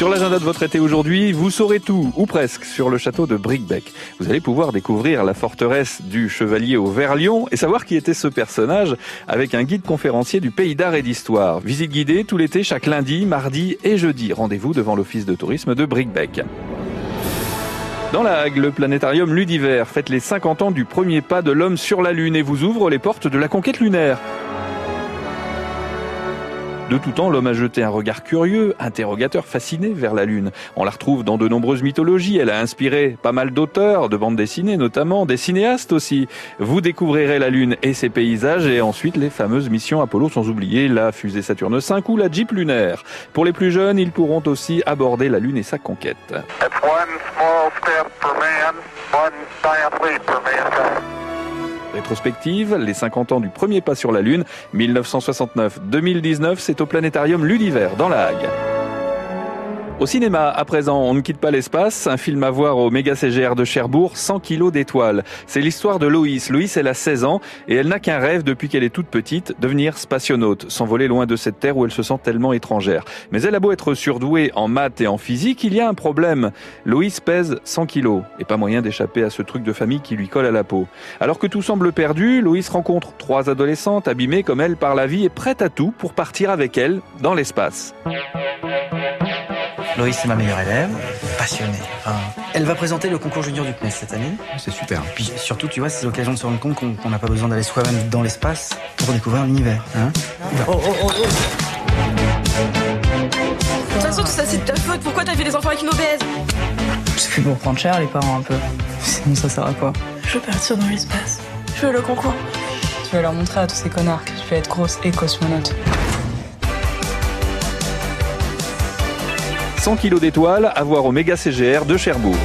Sur l'agenda de votre été aujourd'hui, vous saurez tout, ou presque, sur le château de Brickbeck. Vous allez pouvoir découvrir la forteresse du chevalier au Verlion et savoir qui était ce personnage avec un guide conférencier du pays d'art et d'histoire. Visite guidée tout l'été, chaque lundi, mardi et jeudi. Rendez-vous devant l'office de tourisme de Brickbeck. Dans la Hague, le planétarium Ludiver fête les 50 ans du premier pas de l'homme sur la Lune et vous ouvre les portes de la conquête lunaire. De tout temps, l'homme a jeté un regard curieux, interrogateur, fasciné vers la Lune. On la retrouve dans de nombreuses mythologies. Elle a inspiré pas mal d'auteurs, de bandes dessinées notamment, des cinéastes aussi. Vous découvrirez la Lune et ses paysages et ensuite les fameuses missions Apollo, sans oublier la fusée Saturne 5 ou la Jeep lunaire. Pour les plus jeunes, ils pourront aussi aborder la Lune et sa conquête. Rétrospective, les 50 ans du premier pas sur la Lune, 1969-2019, c'est au planétarium Ludiver dans la Hague. Au cinéma, à présent, on ne quitte pas l'espace. Un film à voir au méga CGR de Cherbourg, 100 kilos d'étoiles. C'est l'histoire de Loïs. Loïs, elle a 16 ans et elle n'a qu'un rêve depuis qu'elle est toute petite, devenir spationaute, s'envoler loin de cette terre où elle se sent tellement étrangère. Mais elle a beau être surdouée en maths et en physique, il y a un problème. Loïs pèse 100 kilos et pas moyen d'échapper à ce truc de famille qui lui colle à la peau. Alors que tout semble perdu, Loïs rencontre trois adolescentes abîmées comme elle par la vie et prêtes à tout pour partir avec elle dans l'espace. Loïs, c'est ma meilleure élève, passionnée. elle va présenter le concours junior du CNES cette année. C'est super. Puis surtout, tu vois, c'est l'occasion de se rendre compte qu'on n'a pas besoin d'aller soi-même dans l'espace pour découvrir l'univers. Hein oh, oh, oh, oh. De toute façon, tout ça, c'est de ta faute. Pourquoi t'as fait des enfants avec une obèse C'est pour prendre cher, les parents, un peu. Sinon, ça sert à quoi Je veux partir dans l'espace. Je veux le concours. Tu vas leur montrer à tous ces connards que tu peux être grosse et cosmonaute. 100 kilos d'étoiles à voir au méga CGR de Cherbourg.